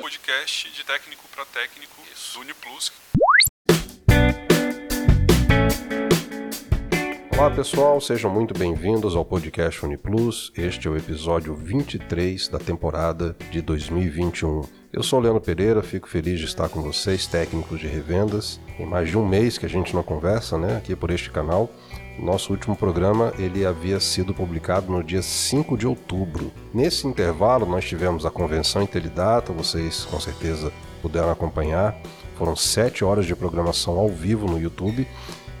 Podcast de técnico para técnico, Uniplus. Olá pessoal, sejam muito bem-vindos ao podcast Uniplus. Este é o episódio 23 da temporada de 2021. Eu sou o Leandro Pereira, fico feliz de estar com vocês, técnicos de revendas. Em mais de um mês que a gente não conversa, né, aqui por este canal. Nosso último programa ele havia sido publicado no dia 5 de outubro. Nesse intervalo, nós tivemos a convenção Intelidata, vocês com certeza puderam acompanhar. Foram sete horas de programação ao vivo no YouTube.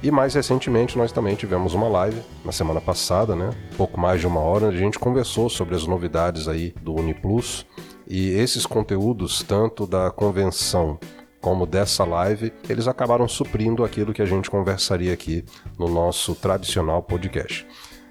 E mais recentemente nós também tivemos uma live na semana passada, né? Pouco mais de uma hora, a gente conversou sobre as novidades aí do UniPlus. E esses conteúdos, tanto da convenção como dessa live, eles acabaram suprindo aquilo que a gente conversaria aqui no nosso tradicional podcast.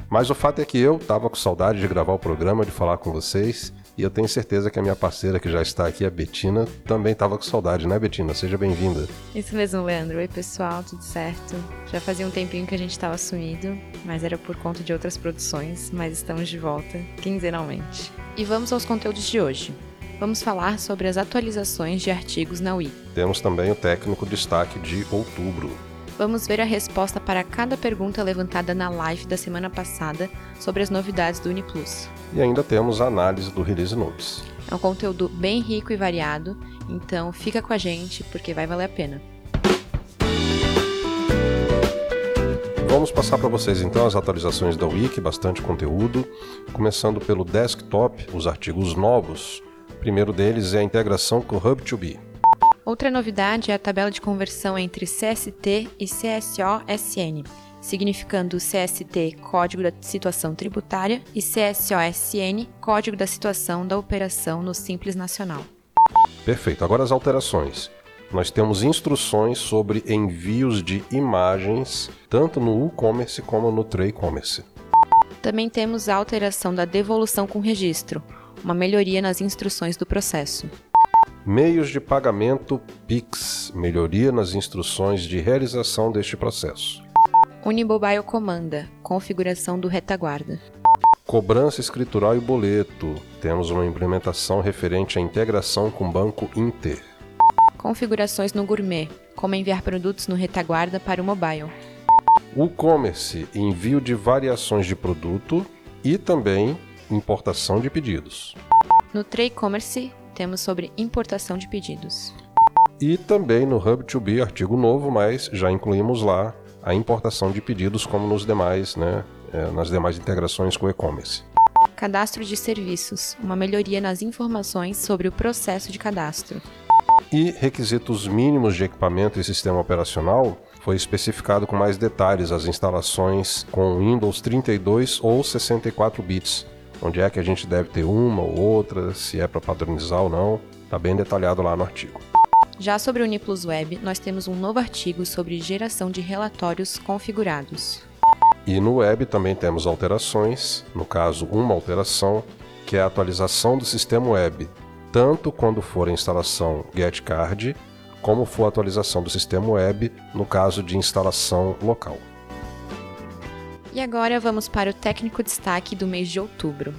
Mas o fato é que eu estava com saudade de gravar o programa, de falar com vocês, e eu tenho certeza que a minha parceira que já está aqui, a Betina, também estava com saudade, né, Betina? Seja bem-vinda. Isso mesmo, Leandro. Oi, pessoal, tudo certo? Já fazia um tempinho que a gente estava sumido, mas era por conta de outras produções, mas estamos de volta quinzenalmente. E vamos aos conteúdos de hoje vamos falar sobre as atualizações de artigos na Wiki. Temos também o técnico destaque de outubro. Vamos ver a resposta para cada pergunta levantada na live da semana passada sobre as novidades do UniPlus. E ainda temos a análise do Release Notes. É um conteúdo bem rico e variado, então fica com a gente porque vai valer a pena. Vamos passar para vocês então as atualizações da Wiki, bastante conteúdo, começando pelo desktop, os artigos novos primeiro deles é a integração com o Hub2B. Outra novidade é a tabela de conversão entre CST e CSOSN, significando CST Código da Situação Tributária e CSOSN Código da Situação da Operação no Simples Nacional. Perfeito. Agora as alterações. Nós temos instruções sobre envios de imagens, tanto no WooCommerce como no TreeCommerce. Também temos a alteração da devolução com registro, uma melhoria nas instruções do processo. Meios de pagamento PIX melhoria nas instruções de realização deste processo. Unimobile Comanda configuração do retaguarda. Cobrança escritural e boleto. Temos uma implementação referente à integração com o Banco Inter. Configurações no Gourmet, como enviar produtos no retaguarda para o mobile. O e-commerce, envio de variações de produto e também importação de pedidos. No Trade Commerce, temos sobre importação de pedidos. E também no Hub2B, artigo novo, mas já incluímos lá a importação de pedidos como nos demais, né, é, nas demais integrações com o e-commerce. Cadastro de serviços, uma melhoria nas informações sobre o processo de cadastro. E requisitos mínimos de equipamento e sistema operacional foi especificado com mais detalhes as instalações com Windows 32 ou 64 bits, onde é que a gente deve ter uma ou outra, se é para padronizar ou não, está bem detalhado lá no artigo. Já sobre o Uniplus Web, nós temos um novo artigo sobre geração de relatórios configurados. E no web também temos alterações, no caso, uma alteração, que é a atualização do sistema web, tanto quando for a instalação GetCard, como for a atualização do sistema web, no caso de instalação local. E agora vamos para o técnico destaque do mês de outubro.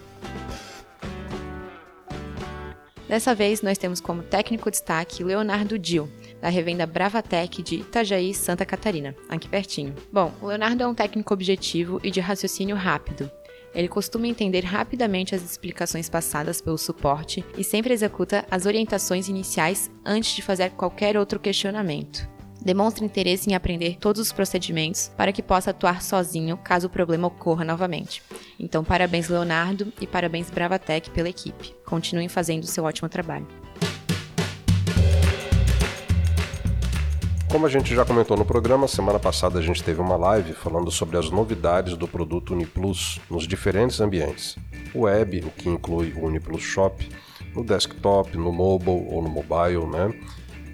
Dessa vez nós temos como técnico destaque Leonardo Dil, da revenda Bravatec de Itajaí, Santa Catarina, aqui pertinho. Bom, o Leonardo é um técnico objetivo e de raciocínio rápido. Ele costuma entender rapidamente as explicações passadas pelo suporte e sempre executa as orientações iniciais antes de fazer qualquer outro questionamento. Demonstre interesse em aprender todos os procedimentos para que possa atuar sozinho caso o problema ocorra novamente. Então, parabéns, Leonardo, e parabéns, Bravatec, pela equipe. Continuem fazendo o seu ótimo trabalho. Como a gente já comentou no programa, semana passada a gente teve uma live falando sobre as novidades do produto UniPlus nos diferentes ambientes. O web, o que inclui o UniPlus Shop, no desktop, no mobile ou no mobile, né?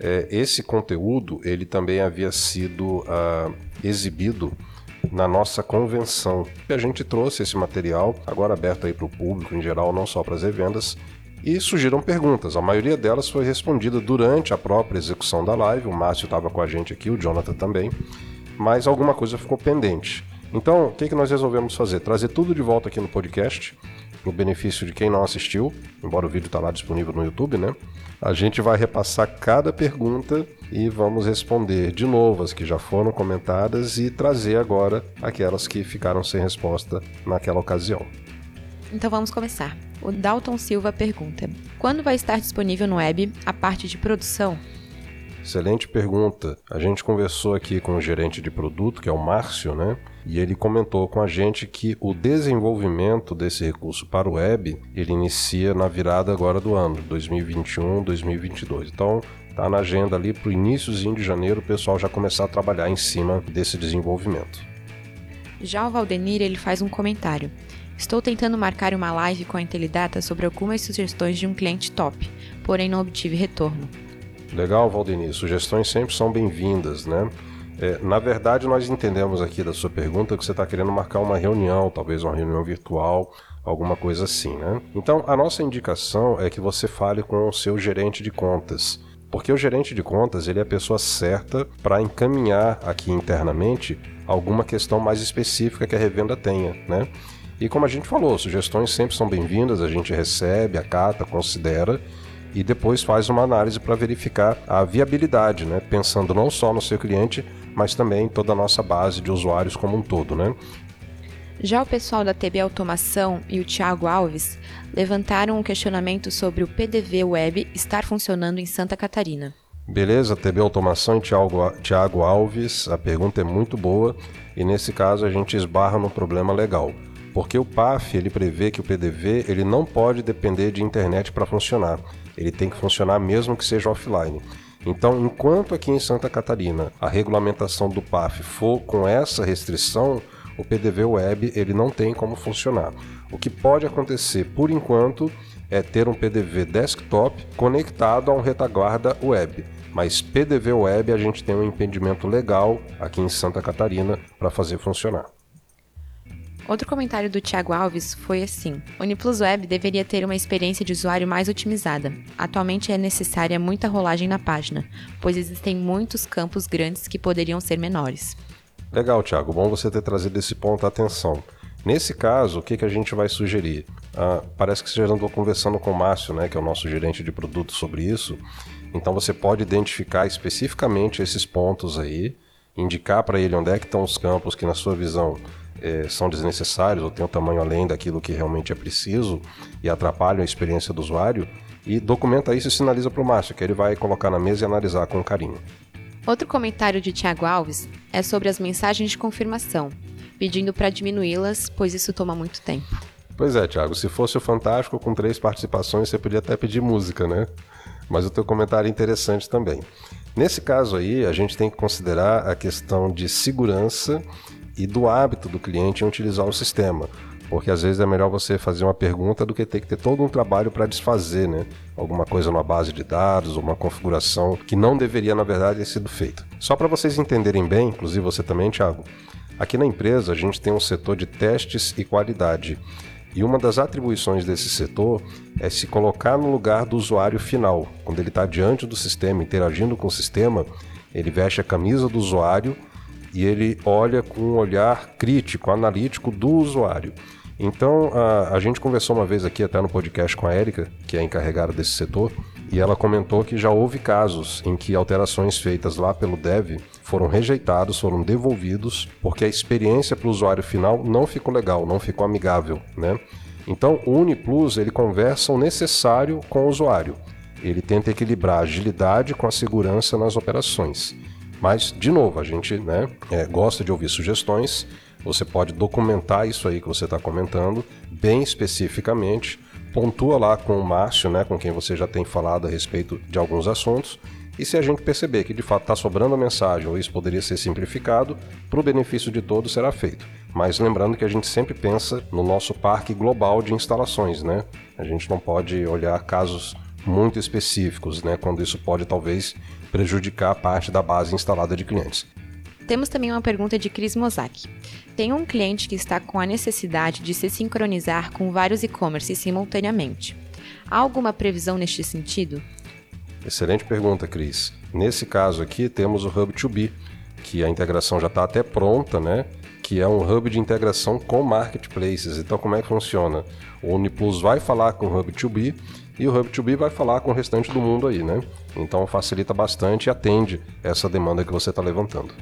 É, esse conteúdo ele também havia sido uh, exibido na nossa convenção. E a gente trouxe esse material, agora aberto aí para o público em geral, não só para as revendas, e surgiram perguntas. A maioria delas foi respondida durante a própria execução da live. O Márcio estava com a gente aqui, o Jonathan também, mas alguma coisa ficou pendente. Então, o que, que nós resolvemos fazer? Trazer tudo de volta aqui no podcast no benefício de quem não assistiu, embora o vídeo está lá disponível no YouTube, né? A gente vai repassar cada pergunta e vamos responder de novo as que já foram comentadas e trazer agora aquelas que ficaram sem resposta naquela ocasião. Então vamos começar. O Dalton Silva pergunta: Quando vai estar disponível no web a parte de produção? Excelente pergunta. A gente conversou aqui com o gerente de produto, que é o Márcio, né? E ele comentou com a gente que o desenvolvimento desse recurso para o web, ele inicia na virada agora do ano, 2021, 2022. Então, tá na agenda ali para o iníciozinho de janeiro o pessoal já começar a trabalhar em cima desse desenvolvimento. Já o Valdenir, ele faz um comentário. Estou tentando marcar uma live com a Intelidata sobre algumas sugestões de um cliente top, porém não obtive retorno. Legal, Valdemir. Sugestões sempre são bem-vindas, né? É, na verdade, nós entendemos aqui da sua pergunta que você está querendo marcar uma reunião, talvez uma reunião virtual, alguma coisa assim, né? Então, a nossa indicação é que você fale com o seu gerente de contas. Porque o gerente de contas ele é a pessoa certa para encaminhar aqui internamente alguma questão mais específica que a revenda tenha, né? E como a gente falou, sugestões sempre são bem-vindas, a gente recebe, acata, considera e depois faz uma análise para verificar a viabilidade, né? pensando não só no seu cliente, mas também toda a nossa base de usuários como um todo. Né? Já o pessoal da TB Automação e o Thiago Alves levantaram um questionamento sobre o PDV Web estar funcionando em Santa Catarina. Beleza, TB Automação e Thiago Alves, a pergunta é muito boa e nesse caso a gente esbarra no problema legal. Porque o PAF ele prevê que o PDV ele não pode depender de internet para funcionar ele tem que funcionar mesmo que seja offline. Então, enquanto aqui em Santa Catarina a regulamentação do PAF for com essa restrição, o PDV Web ele não tem como funcionar. O que pode acontecer por enquanto é ter um PDV desktop conectado a um retaguarda web. Mas PDV Web a gente tem um impedimento legal aqui em Santa Catarina para fazer funcionar. Outro comentário do Thiago Alves foi assim: Uniplus Web deveria ter uma experiência de usuário mais otimizada. Atualmente é necessária muita rolagem na página, pois existem muitos campos grandes que poderiam ser menores. Legal, Thiago. Bom você ter trazido esse ponto à atenção. Nesse caso, o que, que a gente vai sugerir? Ah, parece que você já andou conversando com o Márcio, né, que é o nosso gerente de produto, sobre isso. Então você pode identificar especificamente esses pontos aí, indicar para ele onde é que estão os campos que, na sua visão, é, são desnecessários ou têm um tamanho além daquilo que realmente é preciso e atrapalham a experiência do usuário, e documenta isso e sinaliza para o Márcio, que ele vai colocar na mesa e analisar com carinho. Outro comentário de Tiago Alves é sobre as mensagens de confirmação, pedindo para diminuí-las, pois isso toma muito tempo. Pois é, Tiago, se fosse o Fantástico com três participações, você podia até pedir música, né? Mas o teu comentário é interessante também. Nesse caso aí, a gente tem que considerar a questão de segurança e do hábito do cliente em utilizar o sistema. Porque às vezes é melhor você fazer uma pergunta do que ter que ter todo um trabalho para desfazer, né? Alguma coisa numa base de dados, uma configuração que não deveria, na verdade, ter sido feita. Só para vocês entenderem bem, inclusive você também, Thiago, aqui na empresa a gente tem um setor de testes e qualidade. E uma das atribuições desse setor é se colocar no lugar do usuário final. Quando ele está diante do sistema, interagindo com o sistema, ele veste a camisa do usuário e ele olha com um olhar crítico, analítico do usuário. Então, a, a gente conversou uma vez aqui até no podcast com a Érica, que é encarregada desse setor, e ela comentou que já houve casos em que alterações feitas lá pelo dev foram rejeitados, foram devolvidos, porque a experiência para o usuário final não ficou legal, não ficou amigável, né? Então, o UniPlus ele conversa o necessário com o usuário. Ele tenta equilibrar a agilidade com a segurança nas operações. Mas, de novo, a gente né, é, gosta de ouvir sugestões. Você pode documentar isso aí que você está comentando, bem especificamente. Pontua lá com o Márcio, né, com quem você já tem falado a respeito de alguns assuntos. E se a gente perceber que de fato está sobrando a mensagem ou isso poderia ser simplificado, para o benefício de todos será feito. Mas lembrando que a gente sempre pensa no nosso parque global de instalações, né? A gente não pode olhar casos muito específicos, né? Quando isso pode talvez prejudicar parte da base instalada de clientes. Temos também uma pergunta de Chris Mozak. Tem um cliente que está com a necessidade de se sincronizar com vários e-commerce simultaneamente. Há alguma previsão neste sentido? Excelente pergunta, Cris. Nesse caso aqui, temos o Hub2B, que a integração já está até pronta, né? que é um hub de integração com marketplaces. Então, como é que funciona? O Uniplus vai falar com o Hub 2B e o Hub 2B vai falar com o restante do mundo aí, né? Então, facilita bastante e atende essa demanda que você está levantando.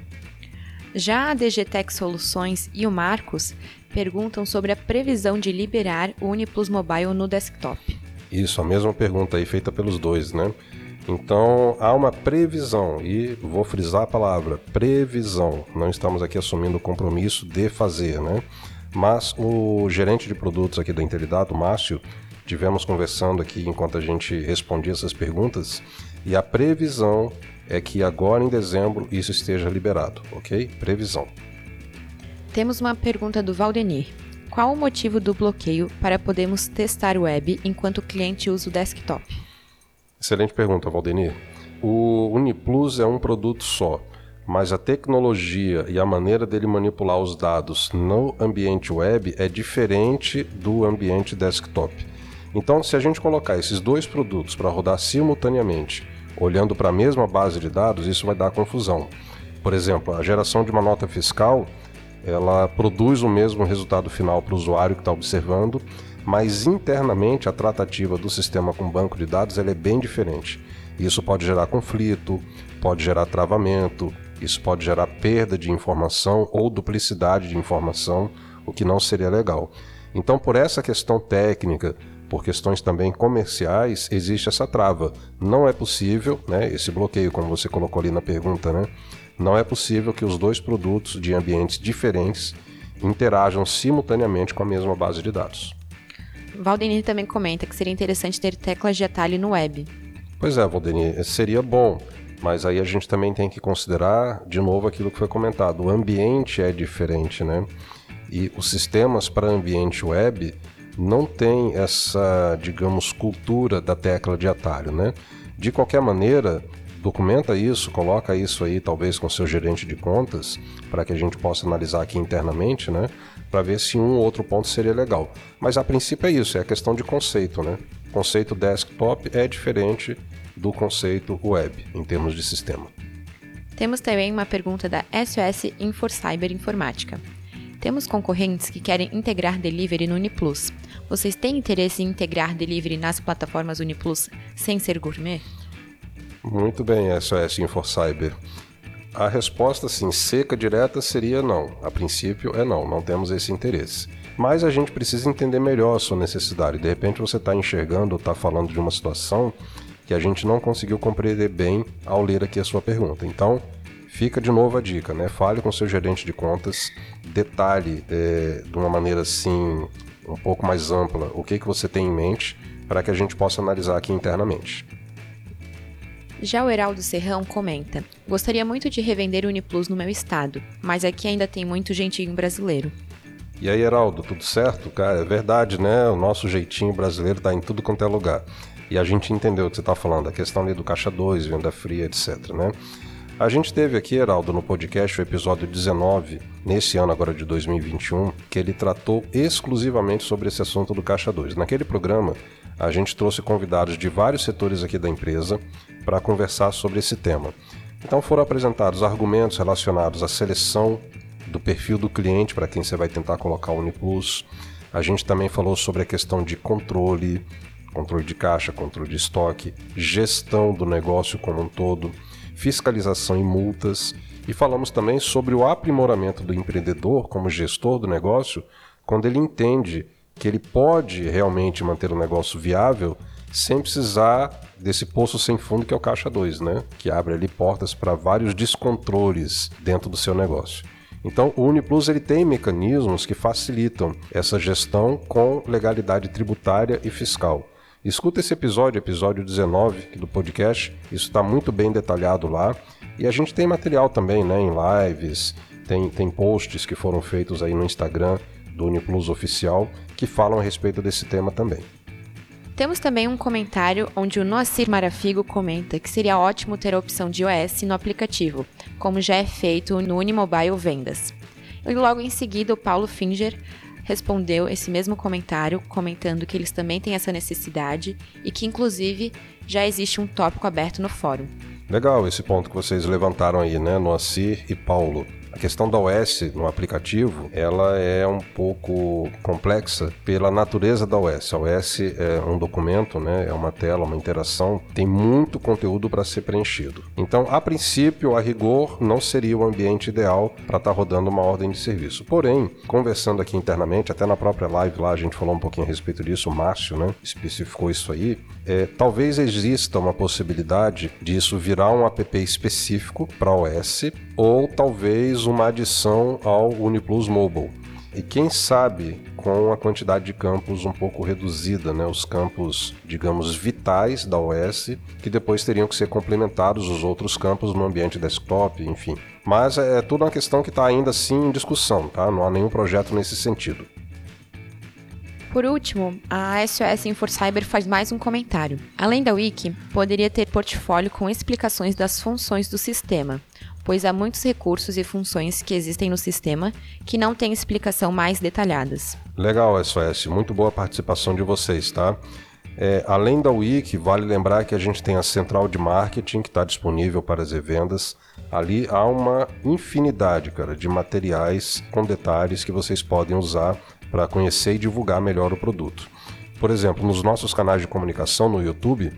Já a DGTech Soluções e o Marcos perguntam sobre a previsão de liberar o Uniplus Mobile no desktop. Isso, a mesma pergunta aí feita pelos dois, né? Então há uma previsão, e vou frisar a palavra previsão. Não estamos aqui assumindo o compromisso de fazer, né? Mas o gerente de produtos aqui da Intelidado, Márcio, tivemos conversando aqui enquanto a gente respondia essas perguntas, e a previsão é que agora em dezembro isso esteja liberado, ok? Previsão. Temos uma pergunta do Valdenir. Qual o motivo do bloqueio para podermos testar o web enquanto o cliente usa o desktop? Excelente pergunta, Valdenir. O Uniplus é um produto só, mas a tecnologia e a maneira dele manipular os dados no ambiente web é diferente do ambiente desktop. Então, se a gente colocar esses dois produtos para rodar simultaneamente, olhando para a mesma base de dados, isso vai dar confusão. Por exemplo, a geração de uma nota fiscal ela produz o mesmo resultado final para o usuário que está observando, mas internamente a tratativa do sistema com banco de dados é bem diferente. Isso pode gerar conflito, pode gerar travamento, isso pode gerar perda de informação ou duplicidade de informação, o que não seria legal. Então, por essa questão técnica, por questões também comerciais, existe essa trava. Não é possível, né, esse bloqueio, como você colocou ali na pergunta, né, não é possível que os dois produtos de ambientes diferentes interajam simultaneamente com a mesma base de dados. Valdenir também comenta que seria interessante ter teclas de atalho no web. Pois é, Valdenir, seria bom, mas aí a gente também tem que considerar, de novo, aquilo que foi comentado: o ambiente é diferente, né? E os sistemas para ambiente web não têm essa, digamos, cultura da tecla de atalho, né? De qualquer maneira, documenta isso, coloca isso aí talvez com seu gerente de contas, para que a gente possa analisar aqui internamente, né? Para ver se um ou outro ponto seria legal. Mas a princípio é isso, é a questão de conceito, né? O conceito desktop é diferente do conceito web em termos de sistema. Temos também uma pergunta da SOS Infocyber Informática. Temos concorrentes que querem integrar delivery no Uniplus. Vocês têm interesse em integrar delivery nas plataformas Uniplus sem ser gourmet? Muito bem, SOS InfoCyber. A resposta, assim, seca, direta, seria não. A princípio é não, não temos esse interesse. Mas a gente precisa entender melhor a sua necessidade. De repente você está enxergando ou está falando de uma situação que a gente não conseguiu compreender bem ao ler aqui a sua pergunta. Então, fica de novo a dica, né? Fale com seu gerente de contas, detalhe é, de uma maneira assim um pouco mais ampla o que, que você tem em mente para que a gente possa analisar aqui internamente. Já o Heraldo Serrão comenta: Gostaria muito de revender Uniplus no meu estado, mas aqui ainda tem muito jeitinho brasileiro. E aí, Heraldo, tudo certo? Cara, é verdade, né? O nosso jeitinho brasileiro tá em tudo quanto é lugar. E a gente entendeu o que você está falando, a questão ali do caixa 2, venda fria, etc, né? A gente teve aqui, Heraldo, no podcast, o episódio 19, nesse ano agora de 2021, que ele tratou exclusivamente sobre esse assunto do Caixa 2. Naquele programa, a gente trouxe convidados de vários setores aqui da empresa para conversar sobre esse tema. Então foram apresentados argumentos relacionados à seleção do perfil do cliente para quem você vai tentar colocar o Uniplus. A gente também falou sobre a questão de controle, controle de caixa, controle de estoque, gestão do negócio como um todo, fiscalização e multas. E falamos também sobre o aprimoramento do empreendedor como gestor do negócio, quando ele entende que ele pode realmente manter o negócio viável sem precisar desse poço sem fundo que é o caixa 2, né? Que abre ali portas para vários descontroles dentro do seu negócio. Então, o Uniplus ele tem mecanismos que facilitam essa gestão com legalidade tributária e fiscal. Escuta esse episódio, episódio 19 do podcast, isso está muito bem detalhado lá. E a gente tem material também, né, em lives, tem, tem posts que foram feitos aí no Instagram do Uniplus Oficial que falam a respeito desse tema também. Temos também um comentário onde o Noacir Marafigo comenta que seria ótimo ter a opção de iOS no aplicativo, como já é feito no Unimobile Vendas. E logo em seguida o Paulo Finger respondeu esse mesmo comentário, comentando que eles também têm essa necessidade e que inclusive já existe um tópico aberto no fórum. Legal esse ponto que vocês levantaram aí, né, Noacir e Paulo. A questão da OS no aplicativo, ela é um pouco complexa pela natureza da OS. A OS é um documento, né? É uma tela, uma interação, tem muito conteúdo para ser preenchido. Então, a princípio, a rigor, não seria o ambiente ideal para estar tá rodando uma ordem de serviço. Porém, conversando aqui internamente, até na própria live lá a gente falou um pouquinho a respeito disso, o Márcio, né? Especificou isso aí. É, talvez exista uma possibilidade disso virar um app específico para OS ou talvez uma adição ao UniPlus Mobile. E quem sabe com a quantidade de campos um pouco reduzida, né? os campos, digamos, vitais da OS, que depois teriam que ser complementados os outros campos no ambiente desktop, enfim. Mas é tudo uma questão que está ainda assim em discussão, tá? não há nenhum projeto nesse sentido. Por último, a SOS InfoCyber faz mais um comentário. Além da Wiki, poderia ter portfólio com explicações das funções do sistema, pois há muitos recursos e funções que existem no sistema que não têm explicação mais detalhadas. Legal, SOS. Muito boa participação de vocês, tá? É, além da Wiki, vale lembrar que a gente tem a central de marketing que está disponível para as vendas. Ali há uma infinidade, cara, de materiais com detalhes que vocês podem usar para conhecer e divulgar melhor o produto. Por exemplo, nos nossos canais de comunicação no YouTube,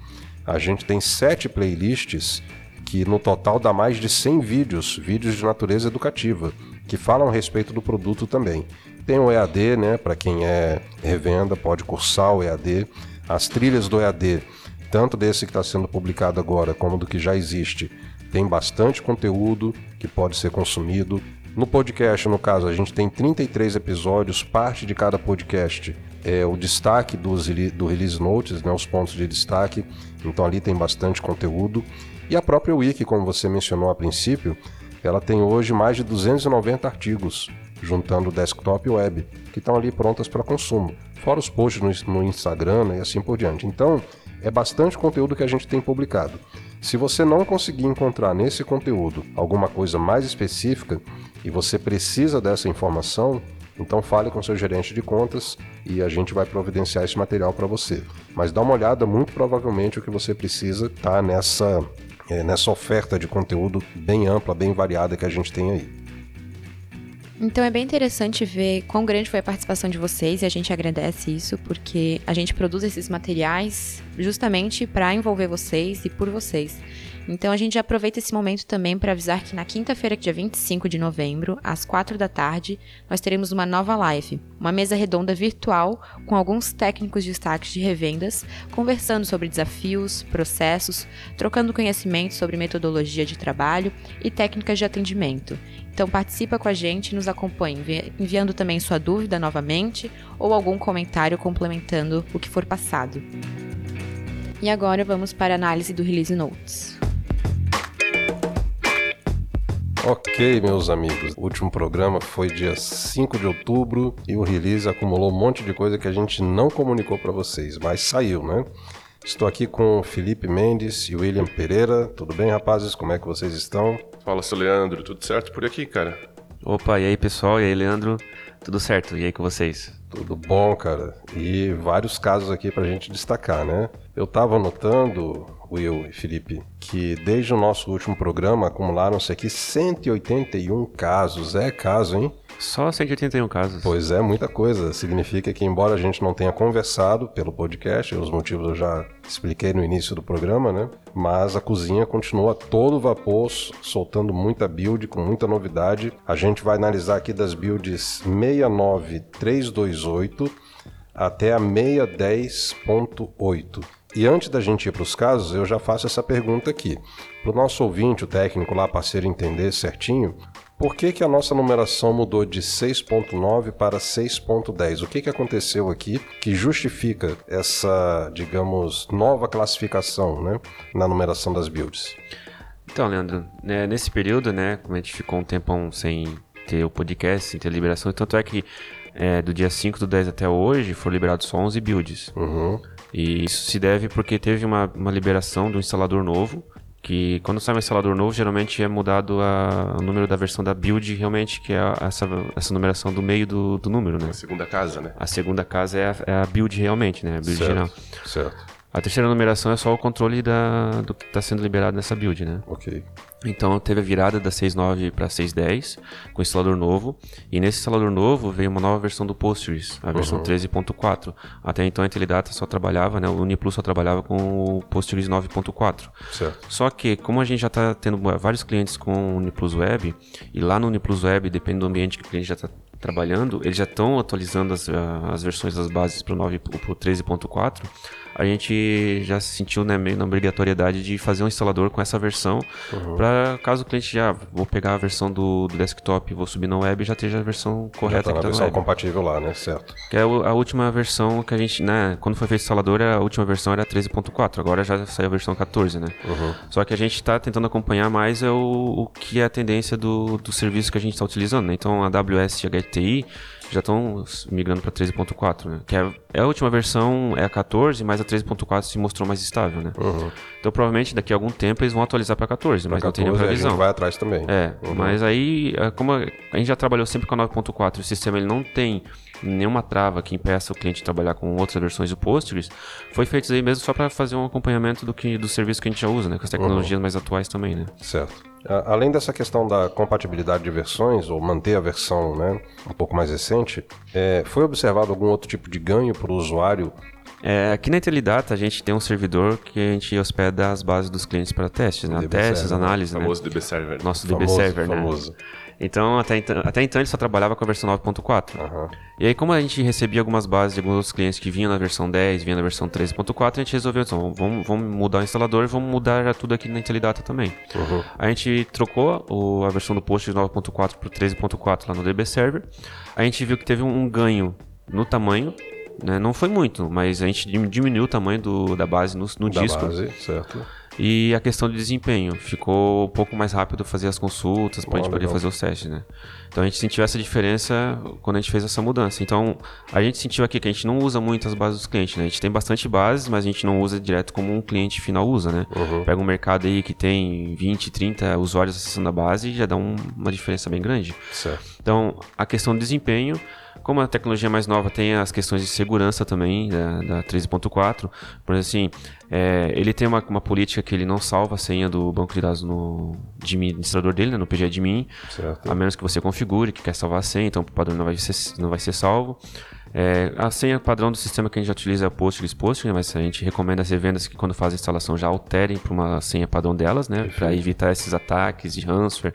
a gente tem sete playlists que no total dá mais de 100 vídeos, vídeos de natureza educativa, que falam a respeito do produto também. Tem o EAD, né, para quem é revenda, pode cursar o EAD. As trilhas do EAD, tanto desse que está sendo publicado agora como do que já existe, tem bastante conteúdo que pode ser consumido. No podcast, no caso, a gente tem 33 episódios, parte de cada podcast é o destaque dos, do Release Notes, né, os pontos de destaque, então ali tem bastante conteúdo. E a própria Wiki, como você mencionou a princípio, ela tem hoje mais de 290 artigos, juntando desktop e web, que estão ali prontas para consumo, fora os posts no, no Instagram né, e assim por diante. Então, é bastante conteúdo que a gente tem publicado. Se você não conseguir encontrar nesse conteúdo alguma coisa mais específica e você precisa dessa informação, então fale com seu gerente de contas e a gente vai providenciar esse material para você. Mas dá uma olhada, muito provavelmente o que você precisa está nessa, é, nessa oferta de conteúdo bem ampla, bem variada que a gente tem aí. Então é bem interessante ver quão grande foi a participação de vocês e a gente agradece isso porque a gente produz esses materiais justamente para envolver vocês e por vocês. Então a gente aproveita esse momento também para avisar que na quinta-feira, dia 25 de novembro, às 4 da tarde, nós teremos uma nova live, uma mesa redonda virtual com alguns técnicos de destaques de revendas, conversando sobre desafios, processos, trocando conhecimento sobre metodologia de trabalho e técnicas de atendimento. Então participa com a gente, nos acompanhe, enviando também sua dúvida novamente ou algum comentário complementando o que for passado. E agora vamos para a análise do Release Notes. Ok, meus amigos. O último programa foi dia 5 de outubro e o release acumulou um monte de coisa que a gente não comunicou para vocês, mas saiu, né? Estou aqui com Felipe Mendes e William Pereira. Tudo bem, rapazes? Como é que vocês estão? Fala, seu Leandro. Tudo certo por aqui, cara? Opa, e aí, pessoal? E aí, Leandro? Tudo certo? E aí com vocês? Tudo bom, cara. E vários casos aqui pra gente destacar, né? Eu tava anotando Will e Felipe, que desde o nosso último programa acumularam-se aqui 181 casos. É caso, hein? Só 181 casos. Pois é, muita coisa. Significa que, embora a gente não tenha conversado pelo podcast, os motivos eu já expliquei no início do programa, né? Mas a cozinha continua todo vapor, soltando muita build, com muita novidade. A gente vai analisar aqui das builds 69328 até a 610.8. E antes da gente ir para os casos, eu já faço essa pergunta aqui. Para o nosso ouvinte, o técnico lá, parceiro, entender certinho, por que, que a nossa numeração mudou de 6.9 para 6.10? O que, que aconteceu aqui que justifica essa, digamos, nova classificação né, na numeração das builds? Então, Leandro, né, nesse período, né, como a gente ficou um tempão sem ter o podcast, sem ter liberação, tanto é que é, do dia 5 do 10 até hoje foram liberados só 11 builds. Uhum. E isso se deve porque teve uma, uma liberação do instalador novo, que quando sai um instalador novo, geralmente é mudado a, o número da versão da build, realmente, que é a, essa, essa numeração do meio do, do número, né? A segunda casa, né? A segunda casa é a, é a build realmente, né? A build certo, geral. Certo. A terceira numeração é só o controle da, do que está sendo liberado nessa build, né? Ok. Então teve a virada da 6.9 para 6.10 com instalador novo. E nesse instalador novo veio uma nova versão do Postgres, a versão 13.4. Até então a Intelidata só trabalhava, né, o Uniplus só trabalhava com o Postgres 9.4. Certo. Só que, como a gente já está tendo vários clientes com o Uniplus Web, e lá no Uniplus Web, depende do ambiente que o cliente já está trabalhando, eles já estão atualizando as, ah, as versões das bases para o 13.4, a gente já se sentiu né, meio na obrigatoriedade de fazer um instalador com essa versão, para caso o cliente já vou pegar a versão do, do desktop e vou subir na web, já esteja a versão Já correta tá na na versão compatível lá, né? Certo. Que é a última versão que a gente, né, quando foi feito o instalador, a última versão era 13.4, agora já saiu a versão 14, né? Só que a gente está tentando acompanhar mais é o, o que é a tendência do, do serviço que a gente está utilizando, né? Então a AWS e a HTI já estão migrando para 13.4, né? Que é, é a última versão, é a 14, mas a 13.4 se mostrou mais estável, né? Então provavelmente daqui a algum tempo eles vão atualizar para 14, mas não tem 14, a previsão. gente vai atrás também. É, mas aí, é, como a gente já trabalhou sempre com a 9.4 e o sistema ele não tem nenhuma trava que impeça o cliente de trabalhar com outras versões do Postgres, foi feito aí mesmo só para fazer um acompanhamento do, que, do serviço que a gente já usa, né? Com as tecnologias mais atuais também, né? Certo. Além dessa questão da compatibilidade de versões, ou manter a versão né, um pouco mais recente, é, foi observado algum outro tipo de ganho para o usuário? É, aqui na Intelidata a gente tem um servidor que a gente hospeda as bases dos clientes para testes, né? DB Testes, Server, né? análises, né? famoso DB Server. Nosso DB Famoso, Server, famoso. né? Então até, então, até então ele só trabalhava com a versão 9.4. Aham. E aí, como a gente recebia algumas bases de alguns outros clientes que vinham na versão 10, vinham na versão 13.4, a gente resolveu, então, vamos, vamos mudar o instalador e vamos mudar tudo aqui na Intelidata também. A gente trocou o- a versão do Postgres 9.4 para 13.4 lá no DB Server. A gente viu que teve um, um ganho no tamanho, né? não foi muito, mas a gente dim- diminuiu o tamanho do- da base no, no Da disco. base, certo. E a questão de desempenho, ficou um pouco mais rápido fazer as consultas para a gente Ah, poder legal. fazer os testes, né? Então a gente sentiu essa diferença quando a gente fez essa mudança. Então a gente sentiu aqui que a gente não usa muito as bases dos clientes, né? A gente tem bastante bases, mas a gente não usa direto como um cliente final usa, né? Uhum. Pega um mercado aí que tem 20, 30 usuários acessando a base e já dá um- uma diferença bem grande. Certo. Então, a questão do desempenho, como a tecnologia mais nova tem as questões de segurança também, da, da 13.4, por exemplo, assim, é, ele tem uma, uma política que ele não salva a senha do banco de dados no admin- administrador dele, né, no PG admin, Certo. a menos que você configure que quer salvar a senha, então o padrão não vai ser, não vai ser salvo. É, a senha padrão do sistema que a gente já utiliza é o Postgres Postgres, mas a gente recomenda às revendas que quando fazem a instalação já alterem para uma senha padrão delas, né? Para evitar esses ataques de ransomware.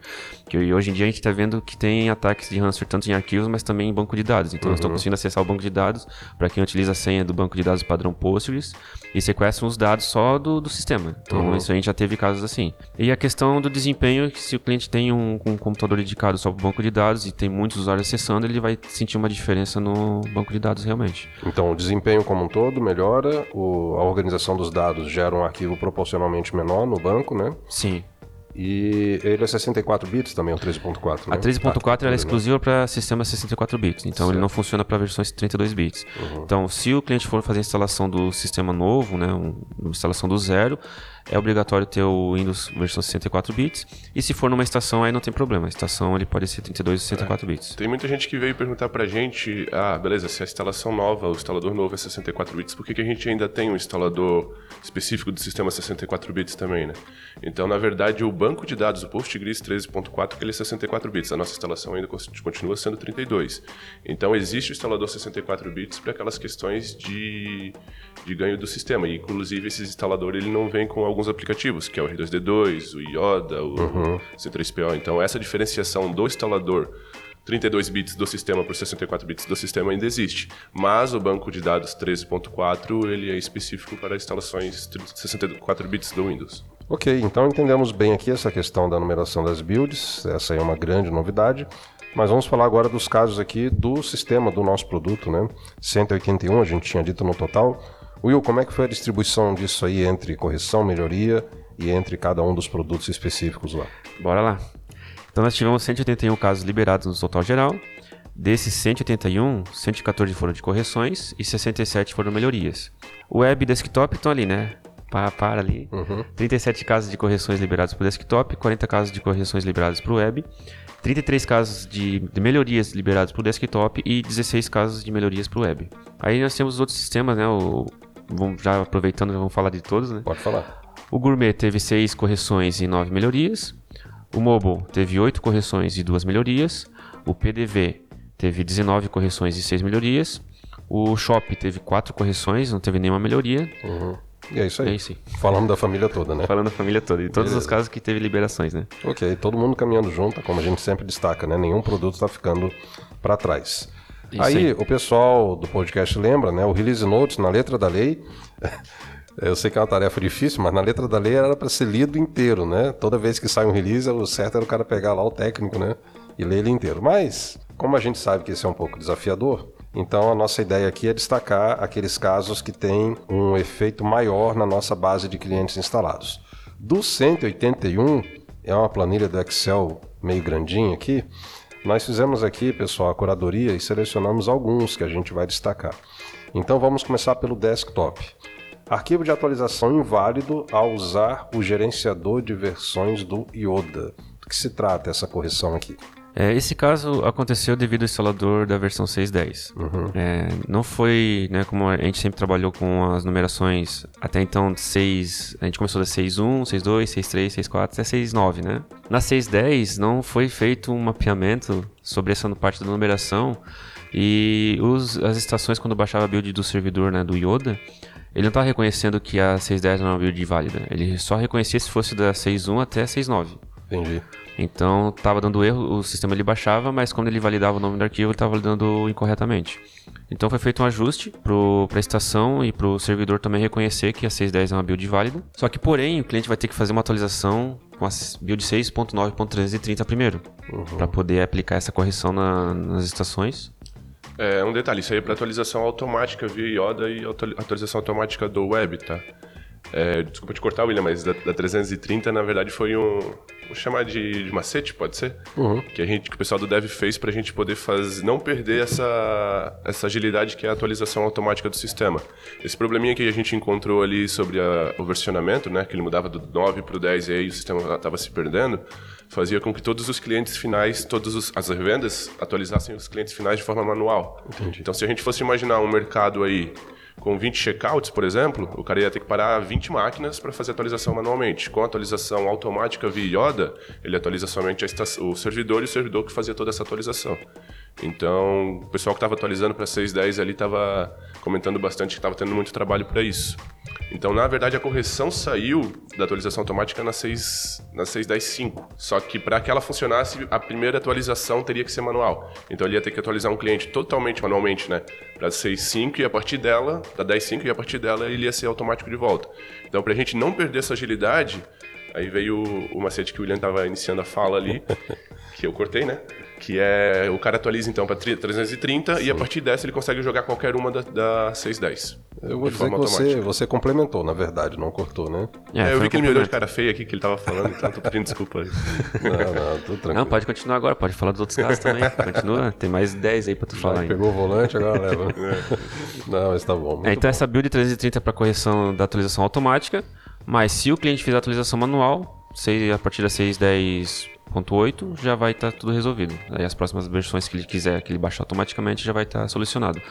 Que hoje em dia a gente está vendo que tem ataques de ransomware tanto em arquivos, mas também em banco de dados. Então eu estou conseguindo acessar o banco de dados para quem utiliza a senha do banco de dados padrão Postgres e sequestram os dados só do, do sistema. Então isso a gente já teve casos assim. E a questão do desempenho, que se o cliente tem um, um computador dedicado só para o banco de dados e tem muitos usuários acessando, ele vai sentir uma diferença no banco de dados realmente. Então, o desempenho como um todo melhora, o- a organização dos dados gera um arquivo proporcionalmente menor no banco, né? Sim. E ele é 64 bits também, o 13.4, né? A 13.4 ela é né? exclusiva para sistemas 64 bits, então ele não funciona para versões 32 bits. Uhum. Então, se o cliente for fazer a instalação do sistema novo, né, um- uma instalação do zero, é obrigatório ter o Windows versão 64 bits. E se for numa estação, aí não tem problema. A estação ele pode ser 32 e 64 bits. Tem muita gente que veio perguntar pra gente, ah, beleza, se a instalação nova, o instalador novo é 64 bits, por que, que a gente ainda tem um instalador específico do sistema 64 bits também, né? Então, na verdade, o banco de dados do Postgres 13.4, ele é 64 bits, a nossa instalação ainda continua sendo 32. Então, existe o instalador 64 bits para aquelas questões de, de ganho do sistema, e inclusive esse instalador ele não vem com alguns aplicativos, que é o R2D2, o Yoda, o C3PO. Então, essa diferenciação do instalador 32 bits do sistema por 64 bits do sistema ainda existe, mas o banco de dados 13.4 ele é específico para instalações 64 bits do Windows. Ok, então entendemos bem aqui essa questão da numeração das builds, essa é uma grande novidade. Mas vamos falar agora dos casos aqui do sistema do nosso produto, né? 181, a gente tinha dito no total. Will, como é que foi a distribuição disso aí entre correção, melhoria e entre cada um dos produtos específicos lá? Bora lá. Então nós tivemos 181 casos liberados no total geral. Desses 181, 114 foram de correções e 67 foram melhorias. O web e desktop estão ali, né? Para, para ali. 37 casos de correções liberados para o desktop, 40 casos de correções liberados para o web, 33 casos de, melhorias liberados para o desktop e 16 casos de melhorias para o web. Aí nós temos os outros sistemas, né? O, vamos, já aproveitando, já vamos falar de todos, né? Pode falar. O Gourmet teve 6 correções e 9 melhorias. O Mobile teve 8 correções e 2 melhorias. O PDV teve 19 correções e 6 melhorias. O Shop teve 4 correções, não teve nenhuma melhoria. Uhum. E é isso aí. É isso aí. Falando da família toda, né? Falando da família toda, e todos os casos que teve liberações, né? Ok, todo mundo caminhando junto, como a gente sempre destaca, né? Nenhum produto está ficando para trás. Isso aí, aí. o pessoal do podcast lembra, né? O Release Notes, na letra da lei, eu sei que é uma tarefa difícil, mas na letra da lei era para ser lido inteiro, né? Toda vez que sai um release, o certo era o cara pegar lá o técnico, né? E ler ele inteiro. Mas, como a gente sabe que isso é um pouco desafiador, então a nossa ideia aqui é destacar aqueles casos que têm um efeito maior na nossa base de clientes instalados. Do 181, é uma planilha do Excel meio grandinha aqui, nós fizemos aqui, pessoal, a curadoria e selecionamos alguns que a gente vai destacar. Então vamos começar pelo desktop. Arquivo de atualização inválido ao usar o gerenciador de versões do Yoda. Do que se trata essa correção aqui? É, esse caso aconteceu devido ao instalador da versão 6.10. É, não foi, né, como a gente sempre trabalhou com as numerações até então 6, a gente começou da 6.1, 6.2, 6.3, 6.4 até 6.9, né? Na 6.10 não foi feito um mapeamento sobre essa parte da numeração e os, as estações quando baixava a build do servidor, né, do Yoda, ele não estava reconhecendo que a 6.10 era uma build válida. Ele só reconhecia se fosse da 6.1 até a 6.9. Entendi. Então estava dando erro, o sistema ele baixava, mas quando ele validava o nome do arquivo, ele estava validando incorretamente. Então foi feito um ajuste para a estação e para o servidor também reconhecer que a 6.10 é uma build válida. Só que, porém, o cliente vai ter que fazer uma atualização com a build 6.9.330 primeiro, para poder aplicar essa correção na- nas estações. É, um detalhe, isso aí é para atualização automática via Yoda e atualização automática do web, tá? É, desculpa te cortar, William, mas da, da 330, na verdade, foi um. Vou chamar de, de macete, pode ser? Que, a gente, que o pessoal do Dev fez pra gente poder fazer, não perder essa, essa agilidade que é a atualização automática do sistema. Esse probleminha que a gente encontrou ali sobre a- o versionamento, né? Que ele mudava do 9 pro 10 e aí o sistema estava se perdendo, fazia com que todos os clientes finais, todas os- as revendas, atualizassem os clientes finais de forma manual. Então, se a gente fosse imaginar um mercado aí com 20 checkouts, por exemplo, o cara ia ter que parar 20 máquinas para fazer a atualização manualmente. Com a atualização automática via Yoda, ele atualiza somente o servidor e o servidor que fazia toda essa atualização. Então, o pessoal que estava atualizando para 6.10 ali estava comentando bastante que estava tendo muito trabalho para isso. Então, na verdade, a correção saiu da atualização automática na 6 na 6.10.5. Só que para que ela funcionasse, a primeira atualização teria que ser manual. Então, ele ia ter que atualizar um cliente totalmente manualmente, né? Para 6.5 e a partir dela, da 10.5 e a partir dela ele ia ser automático de volta. Então, para a gente não perder essa agilidade, aí veio o, o macete que o William estava iniciando a fala ali, que eu cortei, né? Que é o cara atualiza então para 330 e a partir dessa ele consegue jogar qualquer uma da, da 610. Eu vou de dizer que forma você, automática. você complementou, na verdade, não cortou, né? É, eu foi vi que ele me olhou de cara feia aqui que ele tava falando, então tô pedindo desculpa aí. Não, não, tudo tranquilo. Não, pode continuar agora, pode falar dos outros casos também. Continua, tem mais 10 aí pra tu falar Aí ainda. pegou o volante, agora leva. Não, mas tá bom. muito É, então essa build 330 para correção da atualização automática, mas se o cliente fizer a atualização manual, a partir da 6.10.8 já vai estar tudo resolvido. Aí as próximas versões que ele quiser que ele baixar automaticamente já vai estar solucionado.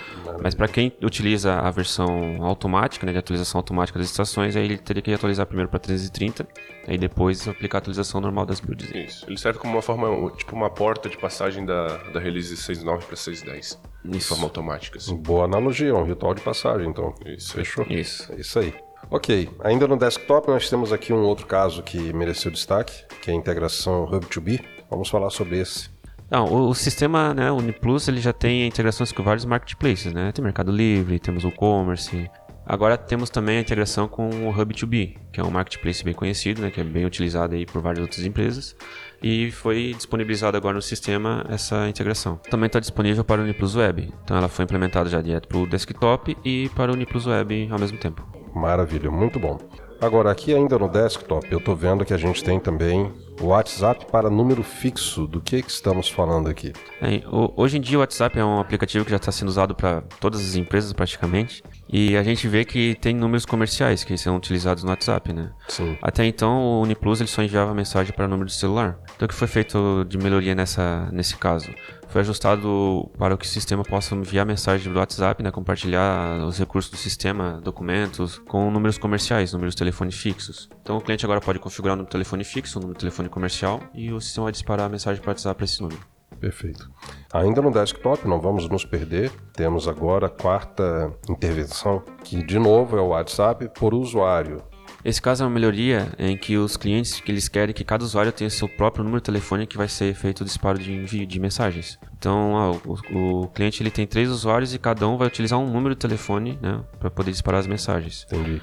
Mas para quem utiliza a versão automática, né, de atualização automática das estações, aí ele teria que atualizar primeiro para 330, aí depois aplicar a atualização normal das builds. Isso. Ele serve como uma forma, tipo uma porta de passagem da, da release 6.9 para 6.10. De Isso. forma automática, assim. Boa analogia, um ritual de passagem, então. Isso. Fechou? Isso. É isso aí. Ok, ainda no desktop nós temos aqui um outro caso que mereceu destaque, que é a integração Hub2B. Vamos falar sobre esse. Não, o, o sistema, né, Uniplus, ele já tem integrações com vários marketplaces, né? Tem Mercado Livre, temos o e-commerce. Agora temos também a integração com o Hub2B, que é um marketplace bem conhecido, né, que é bem utilizado aí por várias outras empresas. E foi disponibilizado agora no sistema essa integração. Também está disponível para o Uniplus Web. Então ela foi implementada já direto para o desktop e para o Uniplus Web ao mesmo tempo. Maravilha, muito bom. Agora, aqui ainda no desktop, eu estou vendo que a gente tem também o WhatsApp para número fixo. Do que, que estamos falando aqui? É, hoje em dia o WhatsApp é um aplicativo que já está sendo usado para todas as empresas praticamente. E a gente vê que tem números comerciais que são utilizados no WhatsApp, né? Sim. Até então o Uniplus ele só enviava mensagem para número de celular. Então o que foi feito de melhoria nessa, nesse caso? Foi ajustado para que o sistema possa enviar mensagem do WhatsApp, né, compartilhar os recursos do sistema, documentos, com números comerciais, números telefones fixos. Então o cliente agora pode configurar um número de telefone fixo, um número de telefone comercial e o sistema vai disparar a mensagem para WhatsApp para esse número. Perfeito. Ainda no desktop, não vamos nos perder, temos agora a quarta intervenção, que de novo é o WhatsApp por usuário. Esse caso é uma melhoria em que os clientes que eles querem que cada usuário tenha seu próprio número de telefone que vai ser feito o disparo de envio de mensagens. Então, ah, o, o, cliente ele tem três usuários e cada um vai utilizar um número de telefone né, para poder disparar as mensagens. Entendi.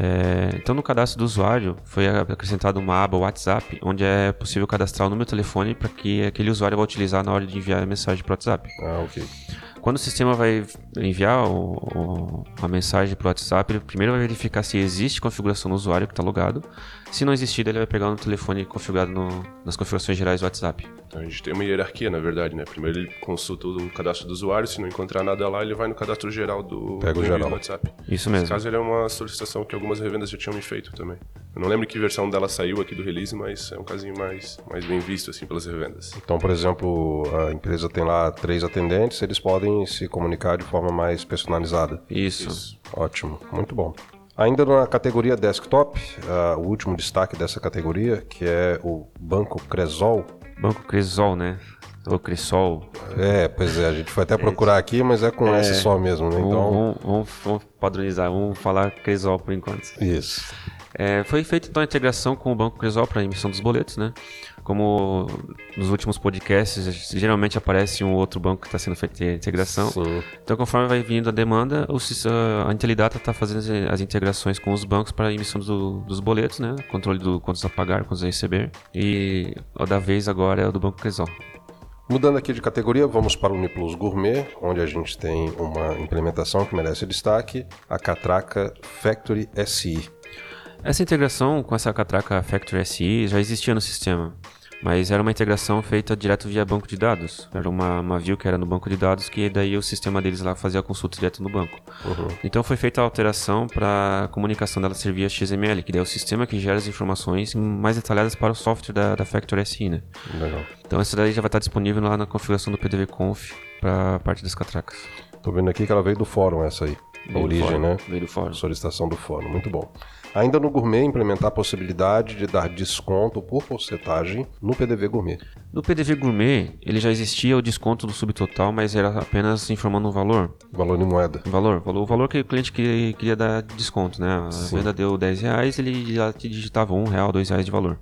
É, então, no cadastro do usuário, foi acrescentada uma aba WhatsApp, onde é possível cadastrar o número de telefone para que aquele usuário vá utilizar na hora de enviar a mensagem para o WhatsApp. Ah, ok. Quando o sistema vai enviar o, o, a mensagem para o WhatsApp, ele primeiro vai verificar se existe configuração no usuário que está logado. Se não existir, ele vai pegar no telefone configurado no, nas configurações gerais do WhatsApp. Então a gente tem uma hierarquia, na verdade, né? Primeiro ele consulta o cadastro do usuário, se não encontrar nada lá, ele vai no cadastro geral do, Pega o do geral. WhatsApp. Isso mesmo. Nesse caso, ele é uma solicitação que algumas revendas já tinham me feito também. Eu não lembro que versão dela saiu aqui do release, mas é um casinho mais, mais bem visto, assim, pelas revendas. Então, por exemplo, a empresa tem lá três atendentes, eles podem se comunicar de forma mais personalizada. Isso. Isso. Ótimo, muito bom. Ainda na categoria desktop, uh, o último destaque dessa categoria, que é o Banco Cresol. Banco Cresol, né? Ou Cresol. É, pois é, a gente foi até procurar aqui, mas é com S só mesmo, né? Então, vamos, vamos, vamos padronizar, vamos falar Cresol por enquanto. isso. É, foi feita então a integração com o Banco Cresol para a emissão dos boletos, né? Como nos últimos podcasts, geralmente aparece um outro banco que está sendo feita a integração. Sim. Então, conforme vai vindo a demanda, o, a Intelidata está fazendo as, integrações com os bancos para a emissão do- dos boletos, né? Controle do quantos a pagar, quantos a receber. E o da vez agora é o do Banco Cresol. Mudando aqui de categoria, vamos para o Uniplus Gourmet, onde a gente tem uma implementação que merece destaque, a Catraca Factory SI. Essa integração com essa catraca Factory SI já existia no sistema, mas era uma integração feita direto via banco de dados. Era uma, uma view que era no banco de dados que daí o sistema deles lá fazia a consulta direto no banco. Então foi feita a alteração para a comunicação dela servir a XML, que daí é o sistema que gera as informações mais detalhadas para o software da, da Factory SI, né? Legal. Então essa daí já vai estar disponível lá na configuração do PDV-conf para a parte das catracas. Tô vendo aqui que ela veio do fórum, essa aí. A Veio origem, fórum, né? Veio do fórum. Solicitação do fórum, muito bom. Ainda no Gourmet, implementar a possibilidade de dar desconto por porcentagem no PDV Gourmet. No PDV Gourmet, ele já existia o desconto do subtotal, mas era apenas informando um valor. Valor em moeda. Valor, valor, o valor que o cliente queria, queria dar de desconto, né? A venda deu 10 reais, ele já te digitava um real, dois reais de valor.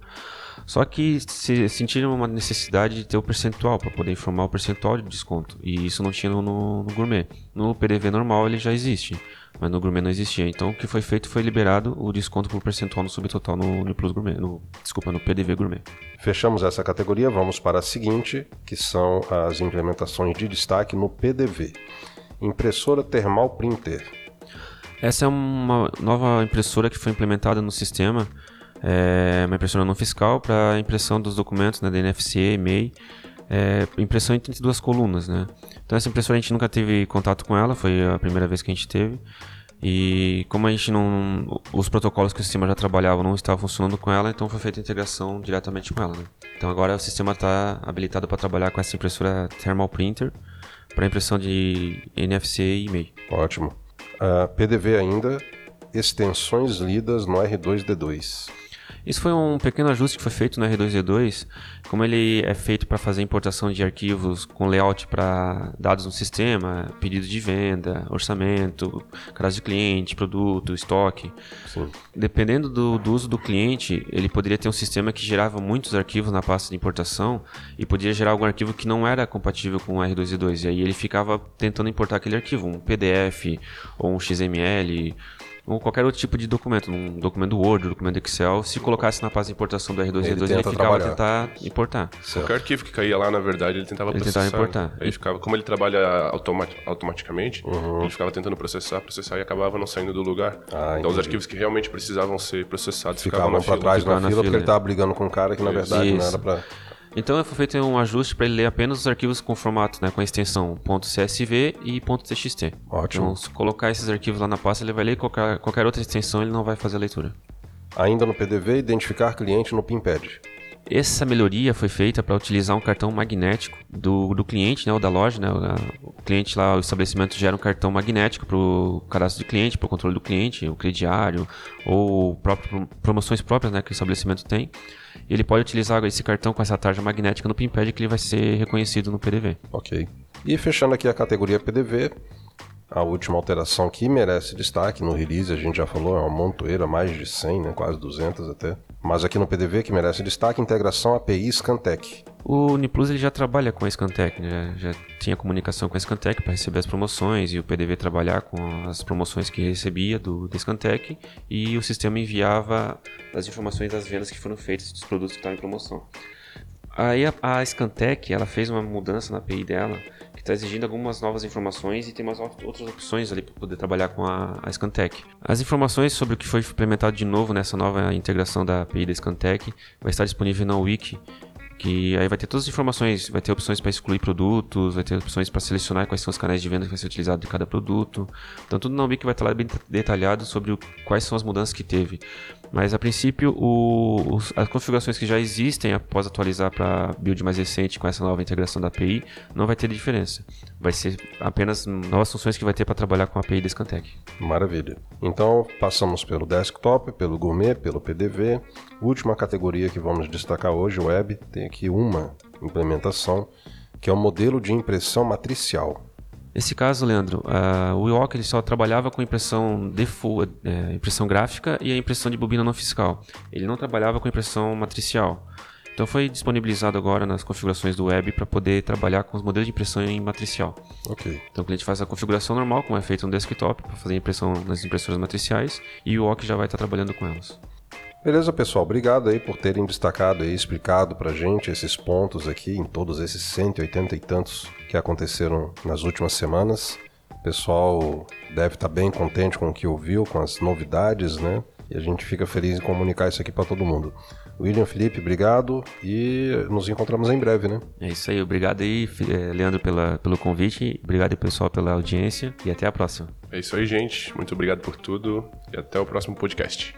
Só que se sentiram uma necessidade de ter o percentual para poder informar o percentual de desconto. E isso não tinha no, no gourmet. No PDV normal ele já existe, mas no gourmet não existia. Então o que foi feito foi liberado o desconto por percentual no subtotal no, no Plus Gourmet, no, desculpa, no PDV Gourmet. Fechamos essa categoria, vamos para a seguinte, que são as implementações de destaque no PDV. Impressora Thermal Printer. Essa é uma nova impressora que foi implementada no sistema. É uma impressora não fiscal para impressão dos documentos né, da NFC, e-mail. É, impressão entre duas colunas, né? Então essa impressora a gente nunca teve contato com ela, foi a primeira vez que a gente teve. E como a gente não. Os protocolos que o sistema já trabalhava não estavam funcionando com ela, então foi feita a integração diretamente com ela. Né? Então agora o sistema está habilitado para trabalhar com essa impressora Thermal Printer para impressão de NFC e e-mail. Ótimo. Ah, PDV ainda, extensões lidas no R2D2. Isso foi um pequeno ajuste que foi feito no R2D2, como ele é feito para fazer importação de arquivos com layout para dados no sistema, pedido de venda, orçamento, cadastro de cliente, produto, estoque. Sim. Dependendo do, do uso do cliente, ele poderia ter um sistema que gerava muitos arquivos na pasta de importação e poderia gerar algum arquivo que não era compatível com o R2D2. E aí ele ficava tentando importar aquele arquivo, um PDF ou um XML ou qualquer outro tipo de documento, um documento Word, um documento Excel, se colocasse na pasta de importação do R2D2, Ele ele, ficava a trabalhar. tentar importar. Qualquer arquivo que caía lá, na verdade, ele tentava Ele processar. tentava importar. Aí ficava, como ele trabalha automati- automaticamente, Uhum. ele ficava tentando processar, processar e acabava não saindo do lugar. Ah, então os entendi. arquivos que realmente precisavam ser processados ficavam, Ficavam na para fila. trás na na fila porque fila, ele estava brigando com um cara que na verdade não Isso. era para. Então foi feito um ajuste para ele ler apenas os arquivos com formato, né, com a extensão .csv e .txt. Ótimo. Então, se colocar esses arquivos lá na pasta, ele vai ler qualquer, qualquer outra extensão, ele não vai fazer a leitura. Ainda no PDV, identificar cliente no PINPAD. Essa melhoria foi feita para utilizar um cartão magnético do, do cliente, né, ou da loja, né, o cliente lá, o estabelecimento gera um cartão magnético para o cadastro de cliente, para o controle do cliente, o crediário, ou próprio, promoções próprias né, que o estabelecimento tem. Ele pode utilizar esse cartão com essa tarja magnética no PIMPAD que ele vai ser reconhecido no PDV. Ok. E fechando aqui a categoria PDV, a última alteração que merece destaque no release, a gente já falou, é uma montoeira, mais de 100, né, quase 200 até. Mas aqui no PDV que merece destaque, integração API Scantec. O Uniplus ele já trabalha com a Scantec, né? já tinha comunicação com a Scantec para receber as promoções e o PDV trabalhar com as promoções que recebia do, Scantec e o sistema enviava as informações das vendas que foram feitas dos produtos que estavam em promoção. Aí a, a Scantec ela fez uma mudança na API dela está exigindo algumas novas informações e tem umas outras opções ali para poder trabalhar com a, a Scantec. As informações sobre o que foi implementado de novo nessa nova integração da API da Scantec vai estar disponível na Wiki que aí vai ter todas as informações, vai ter opções para excluir produtos, vai ter opções para selecionar quais são os canais de venda que vai ser utilizado de cada produto. Então tudo na Wiki vai estar lá bem detalhado sobre o, quais são as mudanças que teve. Mas a princípio, o, os, as configurações que já existem após atualizar para build mais recente com essa nova integração da API, não vai ter diferença. Vai ser apenas novas funções que vai ter para trabalhar com a API da Scantec. Maravilha. Então passamos pelo desktop, pelo gourmet, pelo PDV. Última categoria que vamos destacar hoje, web, tem aqui uma implementação que é o modelo de impressão matricial. Nesse caso, Leandro, uh, o IOC ele só trabalhava com impressão default, é, impressão gráfica e a impressão de bobina não fiscal. Ele não trabalhava com impressão matricial. Então foi disponibilizado agora nas configurações do web para poder trabalhar com os modelos de impressão em matricial. Ok. Então o cliente faz a configuração normal, como é feito no desktop, para fazer impressão nas impressoras matriciais, e o IOC já vai estar trabalhando com elas. Beleza, pessoal. Obrigado aí por terem destacado e explicado pra gente esses pontos aqui em todos esses 180 e tantos que aconteceram nas últimas semanas. O pessoal deve estar tá bem contente com o que ouviu, com as novidades, né? E a gente fica feliz em comunicar isso aqui para todo mundo. William Felipe, obrigado e nos encontramos em breve, né? É isso aí, obrigado aí, eh, Leandro, pela, pelo convite, obrigado aí, pessoal, pela audiência e até a próxima. É isso aí, gente. Muito obrigado por tudo e até o próximo podcast.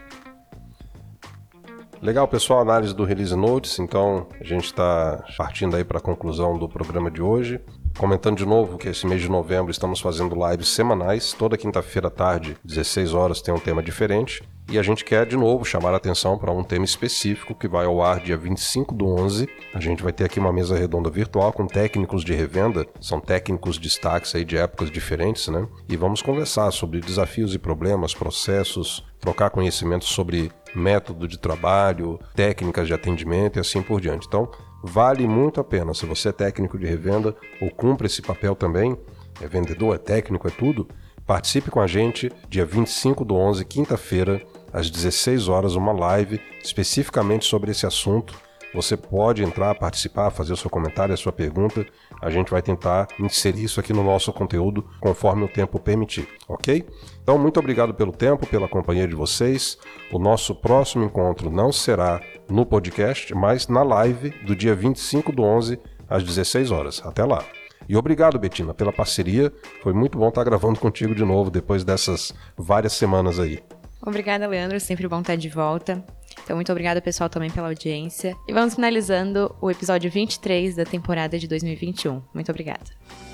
Legal, pessoal, análise do Release Notes. Então, a gente está partindo aí para a conclusão do programa de hoje. Comentando de novo que esse mês de novembro estamos fazendo lives semanais. Toda quinta-feira à tarde, 16 horas, tem um tema diferente. E a gente quer de novo chamar a atenção para um tema específico que vai ao ar dia 25 do 11. A gente vai ter aqui uma mesa redonda virtual com técnicos de revenda, são técnicos destaques aí de épocas diferentes, né? E vamos conversar sobre desafios e problemas, processos, trocar conhecimentos sobre método de trabalho, técnicas de atendimento e assim por diante. Então, vale muito a pena. Se você é técnico de revenda ou cumpre esse papel também, é vendedor, é técnico, é tudo, participe com a gente dia 25 do 11, quinta-feira, às 16 horas, uma live especificamente sobre esse assunto. Você pode entrar, participar, fazer o seu comentário, a sua pergunta. A gente vai tentar inserir isso aqui no nosso conteúdo conforme o tempo permitir, ok? Então, muito obrigado pelo tempo, pela companhia de vocês. O nosso próximo encontro não será no podcast, mas na live do dia 25 do 11 às 16 horas. Até lá. E obrigado, Betina, pela parceria. Foi muito bom estar gravando contigo de novo depois dessas várias semanas aí. Obrigada, Leandro. Sempre bom estar de volta. Então, muito obrigada, pessoal, também pela audiência. E vamos finalizando o episódio 23 da temporada de 2021. Muito obrigada.